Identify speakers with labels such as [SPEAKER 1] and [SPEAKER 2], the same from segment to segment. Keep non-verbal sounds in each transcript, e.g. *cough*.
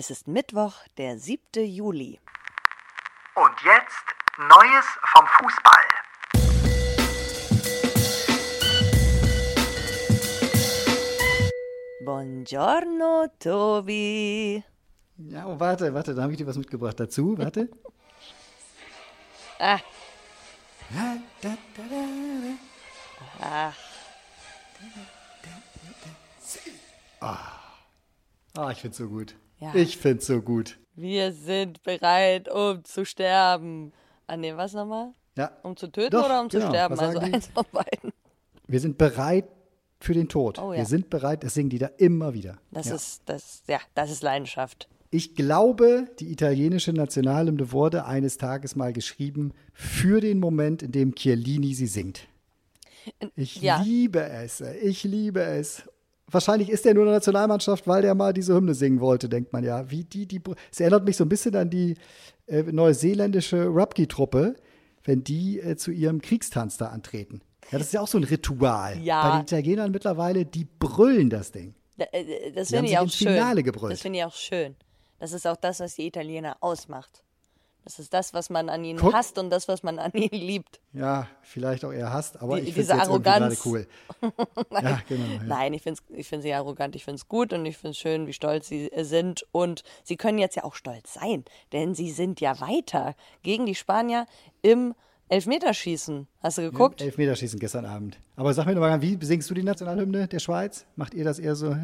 [SPEAKER 1] Es ist Mittwoch, der 7. Juli.
[SPEAKER 2] Und jetzt Neues vom Fußball.
[SPEAKER 1] Buongiorno, Tobi.
[SPEAKER 3] Ja, oh, warte, warte, da habe ich dir was mitgebracht dazu. Warte. *laughs*
[SPEAKER 1] Ah, ach,
[SPEAKER 3] Ah, ich find's so gut.
[SPEAKER 1] Ja.
[SPEAKER 3] Ich find's so gut.
[SPEAKER 1] wir sind bereit, um zu sterben. Ah, nee, was nochmal?
[SPEAKER 3] Ja,
[SPEAKER 1] Um zu töten
[SPEAKER 3] Doch,
[SPEAKER 1] oder um zu
[SPEAKER 3] genau.
[SPEAKER 1] sterben?
[SPEAKER 3] Was
[SPEAKER 1] Also eins von beiden.
[SPEAKER 3] wir sind bereit für den Tod.
[SPEAKER 1] Oh ja.
[SPEAKER 3] Wir sind bereit, das singen die da immer wieder.
[SPEAKER 1] Das
[SPEAKER 3] ja.
[SPEAKER 1] ist, das, ja, das ist Leidenschaft.
[SPEAKER 3] Ich glaube, die italienische Nationalhymne wurde eines Tages mal geschrieben für den Moment, in dem Chiellini sie singt. Ich
[SPEAKER 1] ja.
[SPEAKER 3] liebe es. Ich liebe es. Wahrscheinlich ist er nur in der Nationalmannschaft, weil der mal diese Hymne singen wollte, denkt man ja. Wie die, die, es erinnert mich so ein bisschen an die äh, neuseeländische Rugby-Truppe, wenn die äh, zu ihrem Kriegstanz da antreten. Ja, das ist ja auch so ein Ritual.
[SPEAKER 1] Ja.
[SPEAKER 3] Bei den Italienern mittlerweile, die brüllen das Ding.
[SPEAKER 1] Da- äh, Das finde ich auch schön.
[SPEAKER 3] Finale gebrüllt.
[SPEAKER 1] Das finde ich auch schön. Das ist auch das, was die Italiener ausmacht. Das ist das, was man an ihnen
[SPEAKER 3] Guck.
[SPEAKER 1] hasst und das, was man an ihnen liebt.
[SPEAKER 3] Ja, vielleicht auch eher hasst, aber
[SPEAKER 1] Die-
[SPEAKER 3] ich finde es gerade cool. *laughs* ja, genau. Ja.
[SPEAKER 1] Nein, ich finde ich find's sie arrogant, ich finde es gut und ich finde es schön, wie stolz sie äh, sind. Und sie können jetzt ja auch stolz sein, denn sie sind ja weiter gegen die Spanier im Elfmeterschießen. Hast du geguckt?
[SPEAKER 3] Elfmeterschießen gestern Abend. Aber sag mir doch mal, wie singst du die Nationalhymne der Schweiz? Macht ihr das eher so?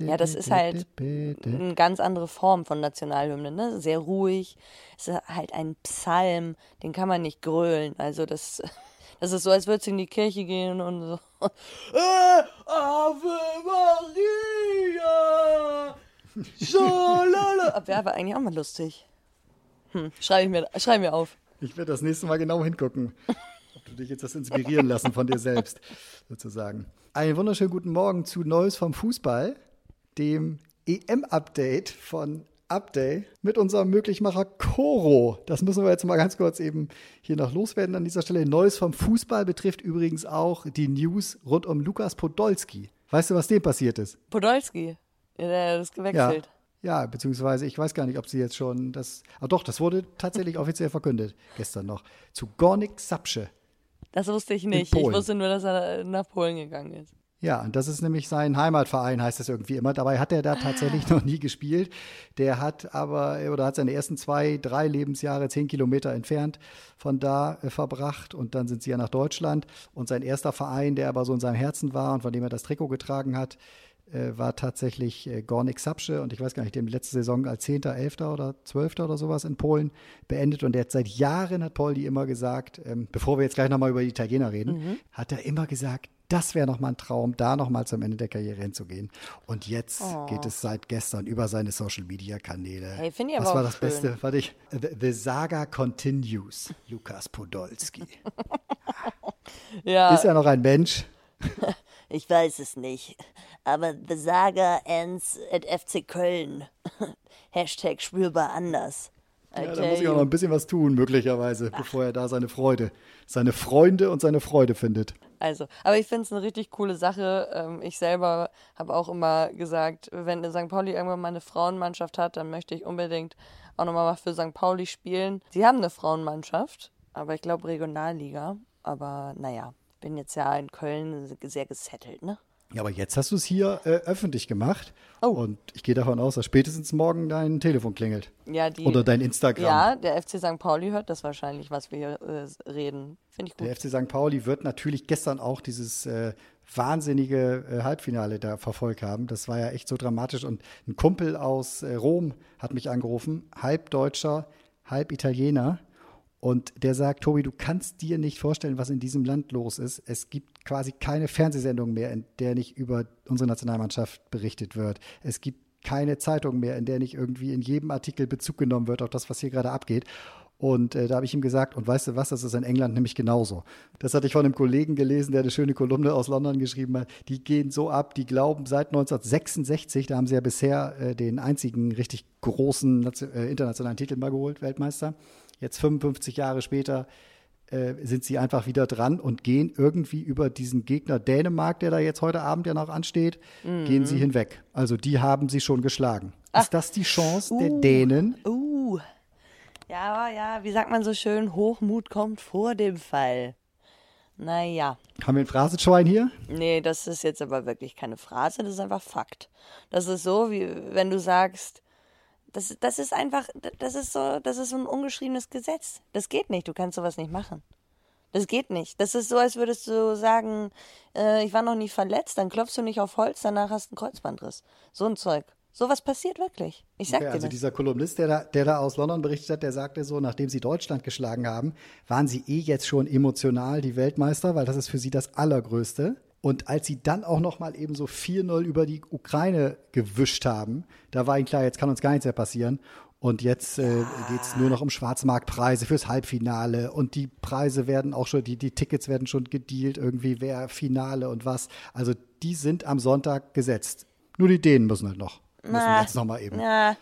[SPEAKER 1] Ja, das ist halt eine ganz andere Form von Nationalhymne, ne? Sehr ruhig. Es ist halt ein Psalm, den kann man nicht grölen. Also das, *laughs* das ist so, als würdest du in die Kirche gehen und so. *laughs* Äh, Ave Maria! Schalala. *laughs* Wäre aber eigentlich auch mal lustig. Hm, schreibe ich mir, schreib mir auf.
[SPEAKER 3] Ich werde das nächste Mal genau hingucken, *laughs* ob du dich jetzt das inspirieren lassen von dir selbst, sozusagen. Einen wunderschönen guten Morgen zu Neues vom Fußball, dem EM-Update von Update mit unserem Möglichmacher Coro. Das müssen wir jetzt mal ganz kurz eben hier noch loswerden an dieser Stelle. Neues vom Fußball betrifft übrigens auch die News rund um Lukas Podolski. Weißt du, was dem passiert ist?
[SPEAKER 1] Podolski, ja, der ist gewechselt.
[SPEAKER 3] Ja, beziehungsweise ich weiß gar nicht, ob sie jetzt schon das. Ah doch, das wurde tatsächlich *laughs* offiziell verkündet, gestern noch. Zu Gornik Sapsche.
[SPEAKER 1] Das wusste ich nicht. Ich wusste nur, dass er nach Polen gegangen ist.
[SPEAKER 3] Ja, und das ist nämlich sein Heimatverein, heißt das irgendwie immer. Dabei hat er da tatsächlich noch nie gespielt. Der hat aber, oder hat seine ersten zwei, drei Lebensjahre zehn Kilometer entfernt von da äh, verbracht. Und dann sind sie ja nach Deutschland. Und sein erster Verein, der aber so in seinem Herzen war und von dem er das Trikot getragen hat, äh, war tatsächlich äh, Gornik Sapsche. Und ich weiß gar nicht, dem letzte Saison als Zehnter, Elfter oder Zwölfter oder sowas in Polen beendet. Und der hat seit Jahren, hat Poldi immer gesagt, ähm, bevor wir jetzt gleich nochmal über die Italiener reden, hat er immer gesagt, das wäre nochmal ein Traum, da nochmal zum Ende der Karriere hinzugehen. Und jetzt geht es seit gestern über seine Social-Media-Kanäle.
[SPEAKER 1] Hey, finde ich
[SPEAKER 3] Was
[SPEAKER 1] aber
[SPEAKER 3] war
[SPEAKER 1] auch
[SPEAKER 3] das
[SPEAKER 1] schön.
[SPEAKER 3] Beste? Warte ich. The, the Saga continues. Lukas Podolski. *laughs*
[SPEAKER 1] Ja,
[SPEAKER 3] Ist er noch ein Mensch? *laughs*
[SPEAKER 1] ich weiß es nicht. Aber The Saga ends at FC Köln. *laughs* Hashtag spürbar anders. I
[SPEAKER 3] Ja, da muss ich auch noch ein bisschen was tun, möglicherweise, bevor er da seine Freude, seine Freunde und seine Freude findet.
[SPEAKER 1] Also, aber ich finde es eine richtig coole Sache. Ähm, ich selber habe auch immer gesagt, wenn St. Pauli irgendwann mal eine Frauenmannschaft hat, dann möchte ich unbedingt auch nochmal für St. Pauli spielen. Sie haben eine Frauenmannschaft, aber ich glaube Regionalliga. Aber naja, bin jetzt ja in Köln sehr gesettelt, ne?
[SPEAKER 3] Ja, aber jetzt hast du es hier äh, öffentlich gemacht.
[SPEAKER 1] Oh.
[SPEAKER 3] Und ich gehe davon aus, dass spätestens morgen dein Telefon klingelt.
[SPEAKER 1] Ja, die.
[SPEAKER 3] Oder dein Instagram.
[SPEAKER 1] Ja, der FC St. Pauli hört das wahrscheinlich, was wir hier äh, reden. Finde ich gut.
[SPEAKER 3] Der FC St. Pauli wird natürlich gestern auch dieses äh, wahnsinnige äh, Halbfinale da verfolgt haben. Das war ja echt so dramatisch. Und ein Kumpel aus äh, Rom hat mich angerufen, halb Deutscher, halb Italiener. Und der sagt, Tobi, du kannst dir nicht vorstellen, was in diesem Land los ist. Es gibt quasi keine Fernsehsendung mehr, in der nicht über unsere Nationalmannschaft berichtet wird. Es gibt keine Zeitung mehr, in der nicht irgendwie in jedem Artikel Bezug genommen wird auf das, was hier gerade abgeht. Und äh, da habe ich ihm gesagt, und weißt du was, das ist in England nämlich genauso. Das hatte ich von einem Kollegen gelesen, der eine schöne Kolumne aus London geschrieben hat. Die gehen so ab, die glauben seit 1966, da haben sie ja bisher äh, den einzigen richtig großen äh, internationalen Titel mal geholt, Weltmeister. Jetzt 55 Jahre später äh, sind sie einfach wieder dran und gehen irgendwie über diesen Gegner Dänemark, der da jetzt heute Abend ja noch ansteht, mhm. gehen sie hinweg. Also die haben sie schon geschlagen. Ach. Ist das die Chance uh, der Dänen?
[SPEAKER 1] Uh. Ja, ja, wie sagt man so schön, Hochmut kommt vor dem Fall. Naja.
[SPEAKER 3] Haben wir ein Phrasenschwein hier?
[SPEAKER 1] Nee, das ist jetzt aber wirklich keine Phrase, das ist einfach Fakt. Das ist so, wie wenn du sagst, das, das ist einfach, das ist so, das ist so ein ungeschriebenes Gesetz. Das geht nicht, du kannst sowas nicht machen. Das geht nicht. Das ist so, als würdest du sagen, äh, ich war noch nie verletzt, dann klopfst du nicht auf Holz, danach hast du einen Kreuzbandriss. So ein Zeug. Sowas passiert wirklich. Ich sag okay, dir
[SPEAKER 3] also das. dieser Kolumnist, der da, der da aus London berichtet hat, der sagte so, nachdem sie Deutschland geschlagen haben, waren sie eh jetzt schon emotional die Weltmeister, weil das ist für sie das Allergrößte. Und als sie dann auch noch mal eben so 4-0 über die Ukraine gewischt haben, da war ihnen klar, jetzt kann uns gar nichts mehr passieren. Und jetzt äh, geht es nur noch um Schwarzmarktpreise fürs Halbfinale. Und die Preise werden auch schon, die, die Tickets werden schon gedealt, irgendwie wer Finale und was. Also die sind am Sonntag gesetzt. Nur die Dänen müssen halt noch. Müssen na, jetzt noch mal eben.
[SPEAKER 1] Na,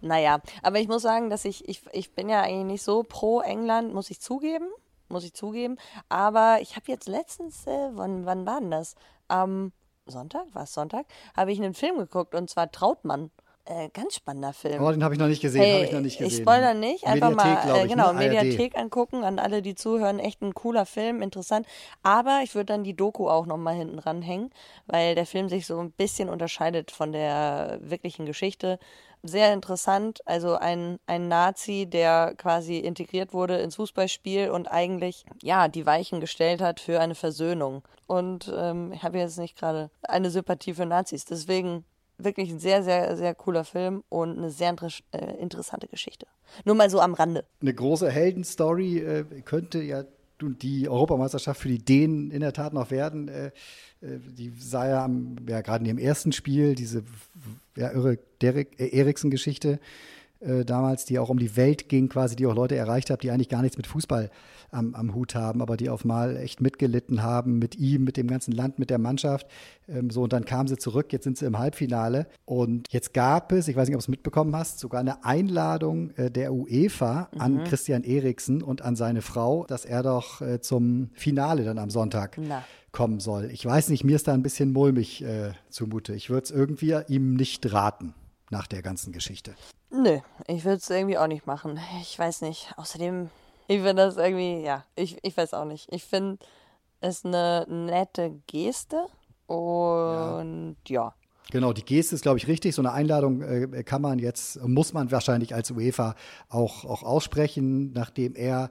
[SPEAKER 1] naja, aber ich muss sagen, dass ich, ich, ich bin ja eigentlich nicht so pro England, muss ich zugeben muss ich zugeben. Aber ich habe jetzt letztens, äh, wann, wann war denn das? Am Sonntag, war es Sonntag, habe ich einen Film geguckt und zwar Trautmann. Äh, ganz spannender Film.
[SPEAKER 3] Oh, den habe ich noch nicht gesehen. Hey, ich noch nicht gesehen.
[SPEAKER 1] Ich spoiler nicht. Einfach Mediathek, mal, äh, genau, ne? Mediathek angucken. An alle, die zuhören, echt ein cooler Film, interessant. Aber ich würde dann die Doku auch nochmal hinten ranhängen, weil der Film sich so ein bisschen unterscheidet von der wirklichen Geschichte sehr interessant. Also ein, ein Nazi, der quasi integriert wurde ins Fußballspiel und eigentlich ja die Weichen gestellt hat für eine Versöhnung. Und ähm, ich habe jetzt nicht gerade eine Sympathie für Nazis. Deswegen wirklich ein sehr, sehr, sehr cooler Film und eine sehr äh, interessante Geschichte. Nur mal so am Rande.
[SPEAKER 3] Eine große Heldenstory äh, könnte ja die Europameisterschaft für die Dänen in der Tat noch werden. Äh, äh, die sah ja, am, ja gerade in dem ersten Spiel diese ja, irre äh, Eriksen-Geschichte äh, damals, die auch um die Welt ging, quasi, die auch Leute erreicht hat, die eigentlich gar nichts mit Fußball am, am Hut haben, aber die auf mal echt mitgelitten haben mit ihm, mit dem ganzen Land, mit der Mannschaft. Ähm, so, und dann kamen sie zurück, jetzt sind sie im Halbfinale. Und jetzt gab es, ich weiß nicht, ob du es mitbekommen hast, sogar eine Einladung äh, der UEFA mhm. an Christian Eriksen und an seine Frau, dass er doch äh, zum Finale dann am Sonntag Na kommen soll. Ich weiß nicht, mir ist da ein bisschen mulmig äh, zumute. Ich würde es irgendwie ihm nicht raten nach der ganzen Geschichte.
[SPEAKER 1] Nö, ich würde es irgendwie auch nicht machen. Ich weiß nicht. Außerdem, ich finde das irgendwie, ja, ich, ich weiß auch nicht. Ich finde es eine nette Geste und ja. ja.
[SPEAKER 3] Genau, die Geste ist, glaube ich, richtig. So eine Einladung äh, kann man jetzt, muss man wahrscheinlich als UEFA auch, auch aussprechen, nachdem er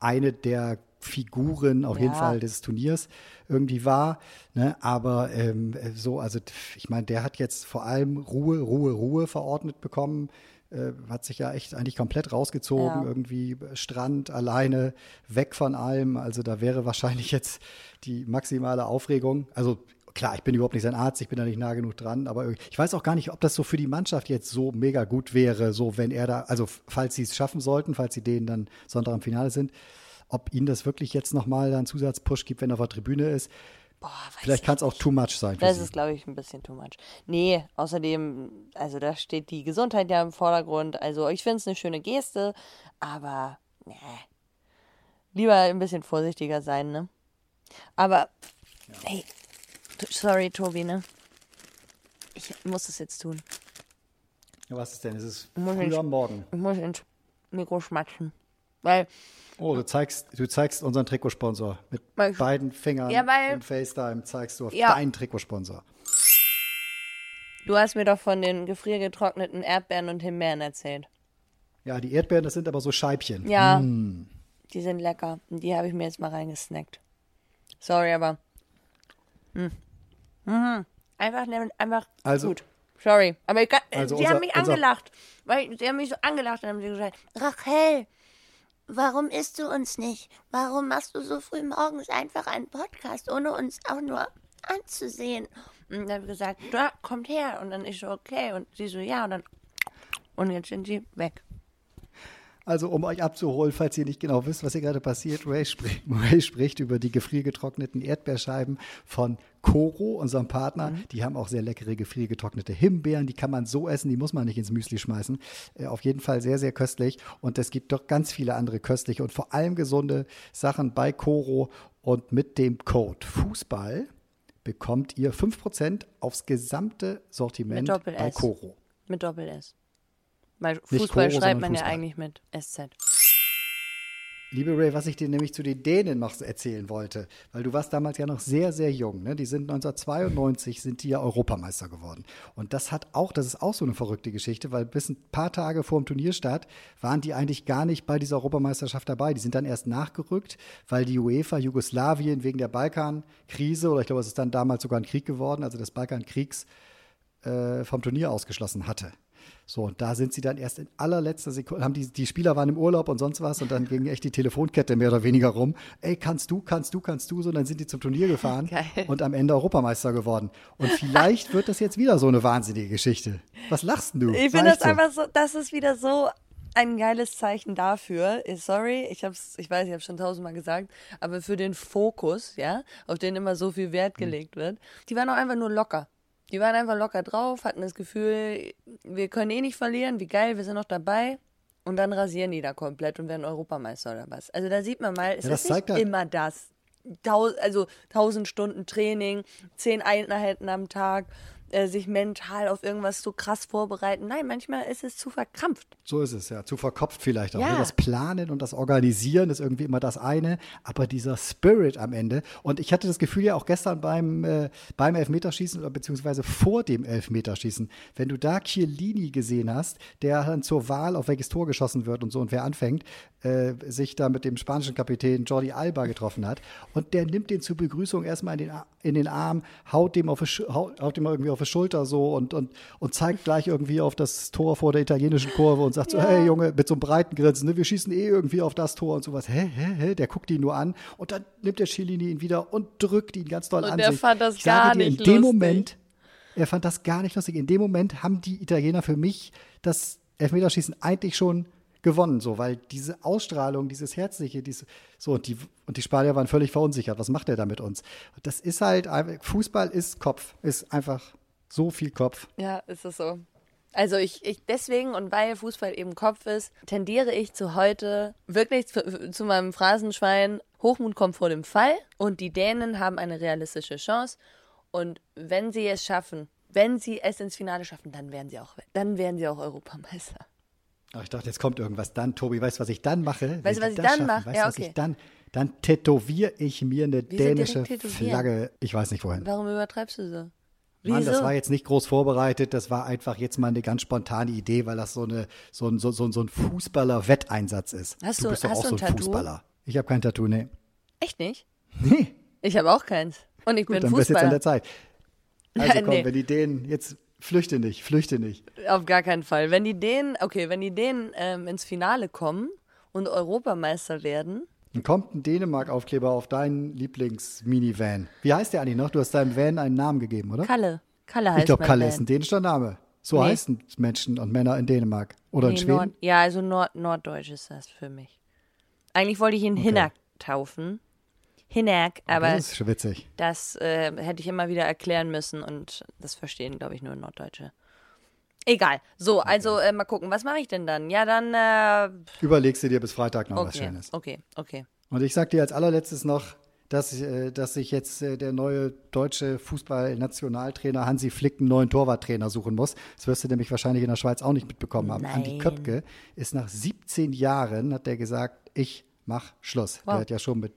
[SPEAKER 3] eine der Figuren auf ja. jeden Fall des Turniers irgendwie war. Ne? Aber ähm, so, also ich meine, der hat jetzt vor allem Ruhe, Ruhe, Ruhe verordnet bekommen. Äh, hat sich ja echt eigentlich komplett rausgezogen, ja. irgendwie Strand alleine, weg von allem. Also da wäre wahrscheinlich jetzt die maximale Aufregung. Also klar, ich bin überhaupt nicht sein Arzt, ich bin da nicht nah genug dran, aber ich weiß auch gar nicht, ob das so für die Mannschaft jetzt so mega gut wäre, so wenn er da, also falls sie es schaffen sollten, falls sie denen dann Sonntag im Finale sind, ob ihn das wirklich jetzt nochmal einen Zusatzpush gibt, wenn er auf der Tribüne ist. Boah, Vielleicht kann es auch too much sein.
[SPEAKER 1] Das ist, glaube ich, ein bisschen too much. Nee, außerdem, also da steht die Gesundheit ja im Vordergrund. Also ich finde es eine schöne Geste, aber nee. Lieber ein bisschen vorsichtiger sein, ne? Aber, ja. hey, sorry, Tobi, ne? Ich muss es jetzt tun.
[SPEAKER 3] Ja, was ist denn? Es ist früh am Morgen.
[SPEAKER 1] Ich muss ins Mikro schmatschen. Weil
[SPEAKER 3] Oh, du zeigst, du zeigst unseren Trikotsponsor. Mit weil, beiden Fingern ja, weil, im FaceTime zeigst du auf ja. deinen Trikotsponsor.
[SPEAKER 1] Du hast mir doch von den gefriergetrockneten Erdbeeren und Himbeeren erzählt.
[SPEAKER 3] Ja, die Erdbeeren, das sind aber so Scheibchen.
[SPEAKER 1] Ja, mm. die sind lecker. Und die habe ich mir jetzt mal reingesnackt. Sorry, aber. Hm. Mhm. Einfach, einfach also, gut. Sorry. Aber ich kann, also sie unser, haben mich angelacht. Weil sie haben mich so angelacht und haben sie gesagt, Rachel, Warum isst du uns nicht? Warum machst du so früh morgens einfach einen Podcast, ohne uns auch nur anzusehen? Und dann habe ich gesagt, da, kommt her. Und dann ist so, okay. Und sie so, ja. Und dann, und jetzt sind sie weg.
[SPEAKER 3] Also um euch abzuholen, falls ihr nicht genau wisst, was hier gerade passiert, Ray, sprich, *laughs* Ray spricht über die gefriergetrockneten Erdbeerscheiben von Koro, unserem Partner. Mhm. Die haben auch sehr leckere gefriergetrocknete Himbeeren. Die kann man so essen, die muss man nicht ins Müsli schmeißen. Äh, auf jeden Fall sehr, sehr köstlich. Und es gibt doch ganz viele andere köstliche und vor allem gesunde Sachen bei Koro. Und mit dem Code Fußball bekommt ihr 5% aufs gesamte Sortiment bei Koro.
[SPEAKER 1] Mit Doppel S. Weil Fußball Koro, schreibt man Fußball. ja eigentlich mit SZ.
[SPEAKER 3] Liebe Ray, was ich dir nämlich zu den Dänen noch erzählen wollte, weil du warst damals ja noch sehr, sehr jung. Ne? Die sind 1992 sind die ja Europameister geworden. Und das hat auch, das ist auch so eine verrückte Geschichte, weil bis ein paar Tage vor dem Turnierstart waren die eigentlich gar nicht bei dieser Europameisterschaft dabei. Die sind dann erst nachgerückt, weil die UEFA Jugoslawien wegen der Balkankrise, oder ich glaube, es ist dann damals sogar ein Krieg geworden, also des Balkankriegs, äh, vom Turnier ausgeschlossen hatte. So, und da sind sie dann erst in allerletzter Sekunde, haben die, die Spieler waren im Urlaub und sonst was und dann ging echt die Telefonkette mehr oder weniger rum. Ey, kannst du, kannst du, kannst du, so, und dann sind die zum Turnier gefahren *laughs* Geil. und am Ende Europameister geworden. Und vielleicht wird das jetzt wieder so eine wahnsinnige Geschichte. Was lachst du?
[SPEAKER 1] Ich finde das einfach so, das ist wieder so ein geiles Zeichen dafür. Sorry, ich hab's, ich weiß, ich habe schon tausendmal gesagt, aber für den Fokus, ja, auf den immer so viel Wert hm. gelegt wird, die waren auch einfach nur locker. Die waren einfach locker drauf, hatten das Gefühl, wir können eh nicht verlieren, wie geil, wir sind noch dabei. Und dann rasieren die da komplett und werden Europameister oder was. Also da sieht man mal, es ja, ist nicht immer das. Tau also tausend Stunden Training, zehn Einheiten am Tag, äh, sich mental auf irgendwas so krass vorbereiten. Nein, manchmal ist es zu verkrampft.
[SPEAKER 3] So ist es, ja. Zu verkopft vielleicht auch. Ja. Ne? Das Planen und das Organisieren ist irgendwie immer das eine, aber dieser Spirit am Ende. Und ich hatte das Gefühl ja auch gestern beim, äh, beim Elfmeterschießen oder beziehungsweise vor dem Elfmeterschießen, wenn du da Chiellini gesehen hast, der dann zur Wahl, auf welches Tor geschossen wird und so und wer anfängt, äh, sich da mit dem spanischen Kapitän Jordi Alba getroffen hat. Und der nimmt den zur Begrüßung erstmal in den, in den Arm, haut dem, auf, haut, haut dem irgendwie auf die Schulter so und, und, und zeigt gleich irgendwie auf das Tor vor der italienischen Kurve und sagt so, ja. hey Junge, mit so einem breiten Grinsen, ne, wir schießen eh irgendwie auf das Tor und sowas. Hä, hä, hä? Der guckt ihn nur an und dann nimmt der Cellini ihn wieder und drückt ihn ganz doll und an
[SPEAKER 1] der
[SPEAKER 3] sich.
[SPEAKER 1] fand das ich gar dir,
[SPEAKER 3] nicht in dem Moment, er fand das gar nicht lustig. In dem Moment haben die Italiener für mich das Elfmeterschießen eigentlich schon gewonnen, so, weil diese Ausstrahlung, dieses Herzliche, diese, so, und die, und die Spanier waren völlig verunsichert. Was macht er da mit uns? Das ist halt, Fußball ist Kopf, ist einfach so viel Kopf.
[SPEAKER 1] Ja, ist es so. Also ich, ich deswegen und weil Fußball eben Kopf ist, tendiere ich zu heute wirklich zu, zu meinem Phrasenschwein, Hochmut kommt vor dem Fall und die Dänen haben eine realistische Chance und wenn sie es schaffen, wenn sie es ins Finale schaffen, dann werden sie auch, dann werden sie auch Europameister.
[SPEAKER 3] Ach, ich dachte, jetzt kommt irgendwas dann. Tobi, weißt du, was ich dann mache?
[SPEAKER 1] Weißt du, was ich dann mache?
[SPEAKER 3] Weißt du, ja, okay. was ich dann, dann tätowiere ich mir eine Wieso dänische Flagge. Ich weiß nicht wohin.
[SPEAKER 1] Warum übertreibst du so?
[SPEAKER 3] Mann, das war jetzt nicht groß vorbereitet, das war einfach jetzt mal eine ganz spontane Idee, weil das so, eine, so ein, so, so, so ein Fußballer-Wetteinsatz ist.
[SPEAKER 1] Hast du, du bist doch auch so ein Tattoo? Fußballer.
[SPEAKER 3] Ich habe kein Tattoo, nee.
[SPEAKER 1] Echt nicht?
[SPEAKER 3] Nee.
[SPEAKER 1] Ich habe auch keins. Und ich Gut, bin
[SPEAKER 3] dann
[SPEAKER 1] Fußballer.
[SPEAKER 3] Dann jetzt an der Zeit. *laughs* Also komm, nee. wenn die Dänen jetzt flüchte nicht, flüchte nicht.
[SPEAKER 1] Auf gar keinen Fall. Wenn die Dänen, okay, wenn die Dänen ähm, ins Finale kommen und Europameister werden,
[SPEAKER 3] dann kommt ein Dänemark-Aufkleber auf deinen Lieblings-Minivan. Wie heißt der eigentlich noch? Du hast deinem Van einen Namen gegeben, oder?
[SPEAKER 1] Kalle. Kalle heißt
[SPEAKER 3] Ich glaube, Kalle Van. ist ein dänischer Name. So nee. heißen Menschen und Männer in Dänemark. Oder nee, in Schweden?
[SPEAKER 1] Nord, ja, also Nord, Norddeutsch ist das für mich. Eigentlich wollte ich ihn okay. Hinnack taufen. Hinnack, aber.
[SPEAKER 3] Das ist witzig.
[SPEAKER 1] Das äh, hätte ich immer wieder erklären müssen und das verstehen, glaube ich, nur Norddeutsche. Egal. So, okay. also äh, mal gucken, was mache ich denn dann? Ja, dann. Äh,
[SPEAKER 3] Überlegst du dir bis Freitag noch
[SPEAKER 1] okay,
[SPEAKER 3] was Schönes.
[SPEAKER 1] Okay, okay.
[SPEAKER 3] Und ich sag dir als allerletztes noch, dass, äh, dass sich jetzt äh, der neue deutsche Fußballnationaltrainer Hansi Flick einen neuen Torwarttrainer suchen muss. Das wirst du nämlich wahrscheinlich in der Schweiz auch nicht mitbekommen haben. Nein. Andi Köpke ist nach 17 Jahren, hat der gesagt, ich mach Schluss. Wow. Der hat ja schon mit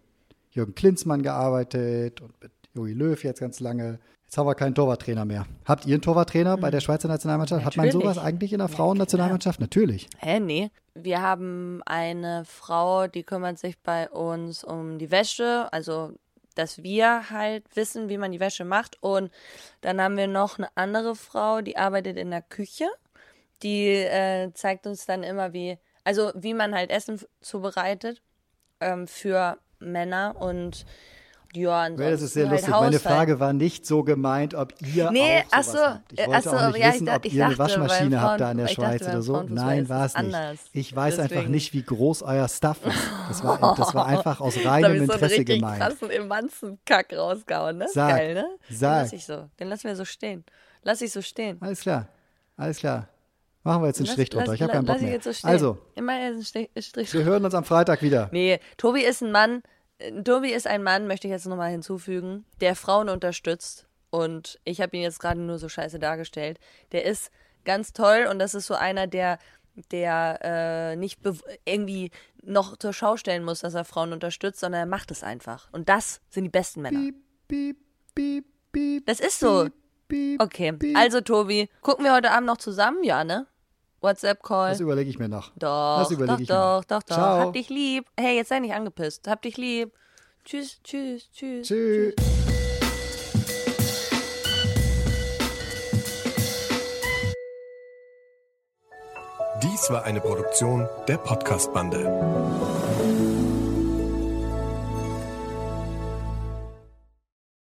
[SPEAKER 3] Jürgen Klinsmann gearbeitet und mit Jogi Löw jetzt ganz lange. Jetzt haben wir keinen Torwarttrainer mehr. Habt ihr einen Torwarttrainer mhm. bei der Schweizer Nationalmannschaft? Natürlich. Hat man sowas eigentlich in der Frauennationalmannschaft? Natürlich.
[SPEAKER 1] Hä, nee. Wir haben eine Frau, die kümmert sich bei uns um die Wäsche, also dass wir halt wissen, wie man die Wäsche macht. Und dann haben wir noch eine andere Frau, die arbeitet in der Küche. Die äh, zeigt uns dann immer, wie, also wie man halt Essen zubereitet ähm, für Männer und Ja, ansonsten
[SPEAKER 3] das ist sehr
[SPEAKER 1] halt
[SPEAKER 3] lustig. Meine
[SPEAKER 1] Haushalt.
[SPEAKER 3] Frage war nicht so gemeint, ob ihr
[SPEAKER 1] Nee,
[SPEAKER 3] auch sowas
[SPEAKER 1] so,
[SPEAKER 3] habt. Ich wollte
[SPEAKER 1] ach so,
[SPEAKER 3] auch nicht
[SPEAKER 1] ja, ich
[SPEAKER 3] wissen,
[SPEAKER 1] dacht-
[SPEAKER 3] ob
[SPEAKER 1] ich
[SPEAKER 3] ihr eine
[SPEAKER 1] dachte,
[SPEAKER 3] Waschmaschine
[SPEAKER 1] beim
[SPEAKER 3] habt da in der
[SPEAKER 1] Frauen- ich dachte,
[SPEAKER 3] Schweiz
[SPEAKER 1] beim
[SPEAKER 3] oder so. Nein, war
[SPEAKER 1] es
[SPEAKER 3] nicht.
[SPEAKER 1] anders.
[SPEAKER 3] Ich weiß einfach
[SPEAKER 1] Deswegen.
[SPEAKER 3] nicht, wie groß euer Stuff ist. Das war, *laughs* das war einfach aus reinem
[SPEAKER 1] ich so
[SPEAKER 3] Interesse
[SPEAKER 1] richtig
[SPEAKER 3] gemeint.
[SPEAKER 1] krassen Emanzenkack rausgehauen, ne?
[SPEAKER 3] Sag,
[SPEAKER 1] Geil, ne? Den
[SPEAKER 3] sag.
[SPEAKER 1] lass ich so. Den lassen wir so stehen. Lass ich so stehen.
[SPEAKER 3] Alles klar, alles klar. Machen wir jetzt einen
[SPEAKER 1] Lass-
[SPEAKER 3] Strich drunter. Ich habe keinen Bock
[SPEAKER 1] ich
[SPEAKER 3] mehr.
[SPEAKER 1] so.
[SPEAKER 3] Also, wir hören uns am Freitag wieder.
[SPEAKER 1] Nee, Tobi ist ein Mann, Tobi ist ein Mann, möchte ich jetzt nochmal hinzufügen, der Frauen unterstützt. Und ich habe ihn jetzt gerade nur so scheiße dargestellt. Der ist ganz toll und das ist so einer, der, der äh, nicht irgendwie noch zur Schau stellen muss, dass er Frauen unterstützt, sondern er macht es einfach. Und das sind die besten Männer.
[SPEAKER 3] Piep, piep, piep, piep.
[SPEAKER 1] Das ist so.
[SPEAKER 3] piep, piep,
[SPEAKER 1] Okay, also Tobi, gucken wir heute Abend noch zusammen? Ja, ne? WhatsApp-Call.
[SPEAKER 3] Das überlege ich mir noch.
[SPEAKER 1] Doch,
[SPEAKER 3] das überlege
[SPEAKER 1] doch,
[SPEAKER 3] ich mir
[SPEAKER 1] doch,
[SPEAKER 3] noch.
[SPEAKER 1] doch, doch.
[SPEAKER 3] Ciao.
[SPEAKER 1] Hab dich lieb. Hey, jetzt sei nicht angepisst. Hab dich lieb. Tschüss, tschüss, tschüss.
[SPEAKER 3] Tschüss.
[SPEAKER 4] Dies war eine Produktion der Podcast-Bande.